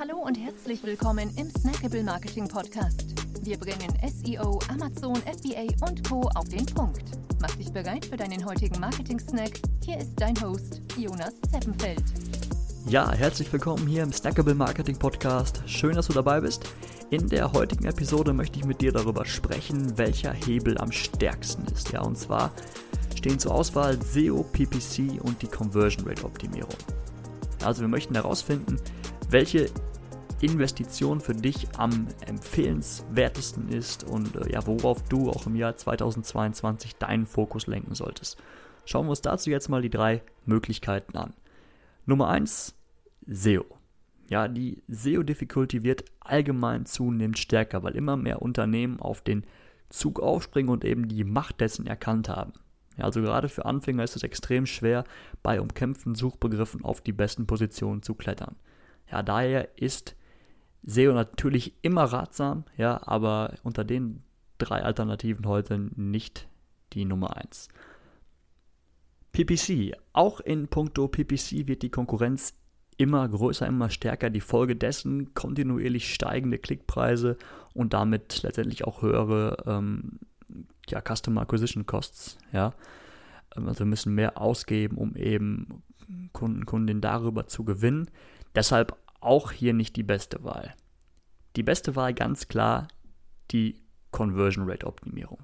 Hallo und herzlich willkommen im Snackable Marketing Podcast. Wir bringen SEO, Amazon, FBA und Co. auf den Punkt. Mach dich bereit für deinen heutigen Marketing-Snack. Hier ist dein Host, Jonas Zeppenfeld. Ja, herzlich willkommen hier im Snackable Marketing Podcast. Schön, dass du dabei bist. In der heutigen Episode möchte ich mit dir darüber sprechen, welcher Hebel am stärksten ist. Ja, und zwar stehen zur Auswahl SEO, PPC und die Conversion Rate Optimierung. Also wir möchten herausfinden, welche Investition für dich am empfehlenswertesten ist und äh, ja, worauf du auch im Jahr 2022 deinen Fokus lenken solltest. Schauen wir uns dazu jetzt mal die drei Möglichkeiten an. Nummer eins SEO. Ja, die SEO-Difficulty wird allgemein zunehmend stärker, weil immer mehr Unternehmen auf den Zug aufspringen und eben die Macht dessen erkannt haben. Ja, also gerade für Anfänger ist es extrem schwer, bei umkämpften Suchbegriffen auf die besten Positionen zu klettern. Ja, daher ist SEO natürlich immer ratsam, ja, aber unter den drei Alternativen heute nicht die Nummer 1. PPC. Auch in puncto PPC wird die Konkurrenz immer größer, immer stärker. Die Folge dessen kontinuierlich steigende Klickpreise und damit letztendlich auch höhere ähm, ja, Customer Acquisition Costs. Ja. Ähm, also müssen mehr ausgeben, um eben Kunden, Kundinnen darüber zu gewinnen. Deshalb auch hier nicht die beste Wahl. Die beste Wahl ganz klar die Conversion Rate Optimierung.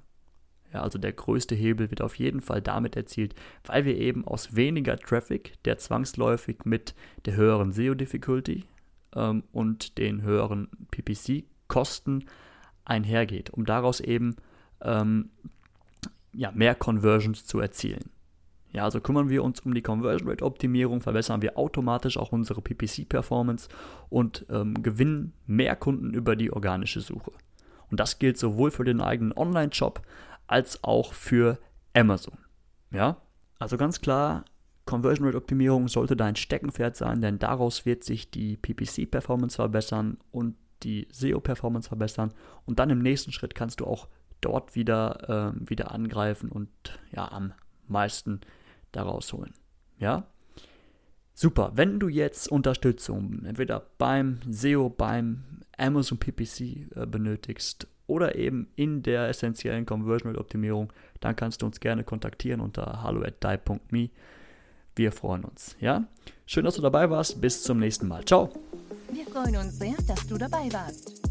Ja, also der größte Hebel wird auf jeden Fall damit erzielt, weil wir eben aus weniger Traffic, der zwangsläufig mit der höheren SEO-Difficulty ähm, und den höheren PPC-Kosten einhergeht, um daraus eben ähm, ja, mehr Conversions zu erzielen. Ja, also kümmern wir uns um die Conversion Rate Optimierung, verbessern wir automatisch auch unsere PPC Performance und ähm, gewinnen mehr Kunden über die organische Suche. Und das gilt sowohl für den eigenen Online-Shop als auch für Amazon. Ja, also ganz klar, Conversion Rate Optimierung sollte dein Steckenpferd sein, denn daraus wird sich die PPC Performance verbessern und die SEO Performance verbessern und dann im nächsten Schritt kannst du auch dort wieder, äh, wieder angreifen und ja, am meisten daraus holen. Ja? Super, wenn du jetzt Unterstützung entweder beim SEO, beim Amazon PPC äh, benötigst oder eben in der essentiellen Conversion Rate Optimierung, dann kannst du uns gerne kontaktieren unter hallo@die.me. Wir freuen uns, ja? Schön, dass du dabei warst. Bis zum nächsten Mal. Ciao. Wir freuen uns sehr, dass du dabei warst.